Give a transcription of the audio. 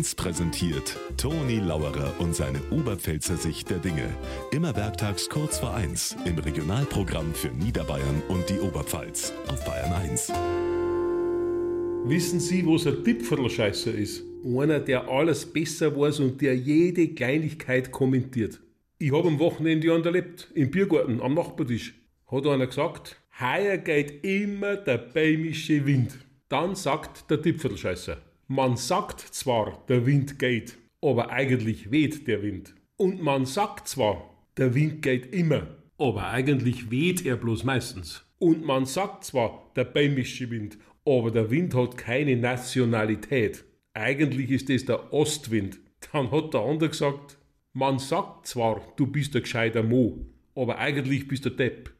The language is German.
1 präsentiert Toni Lauerer und seine Oberpfälzer Sicht der Dinge. Immer werktags kurz vor 1 im Regionalprogramm für Niederbayern und die Oberpfalz auf Bayern 1. Wissen Sie, was ein Tippviertelscheißer ist? Einer, der alles besser weiß und der jede Kleinigkeit kommentiert. Ich habe am Wochenende einen erlebt, im Biergarten, am Nachbartisch. Hat einer gesagt, heuer geht immer der bäumische Wind. Dann sagt der Tippviertelscheißer, man sagt zwar, der Wind geht, aber eigentlich weht der Wind. Und man sagt zwar, der Wind geht immer, aber eigentlich weht er bloß meistens. Und man sagt zwar, der bäumische Wind, aber der Wind hat keine Nationalität. Eigentlich ist es der Ostwind. Dann hat der andere gesagt, man sagt zwar, du bist ein gescheiter Mo, aber eigentlich bist du Depp.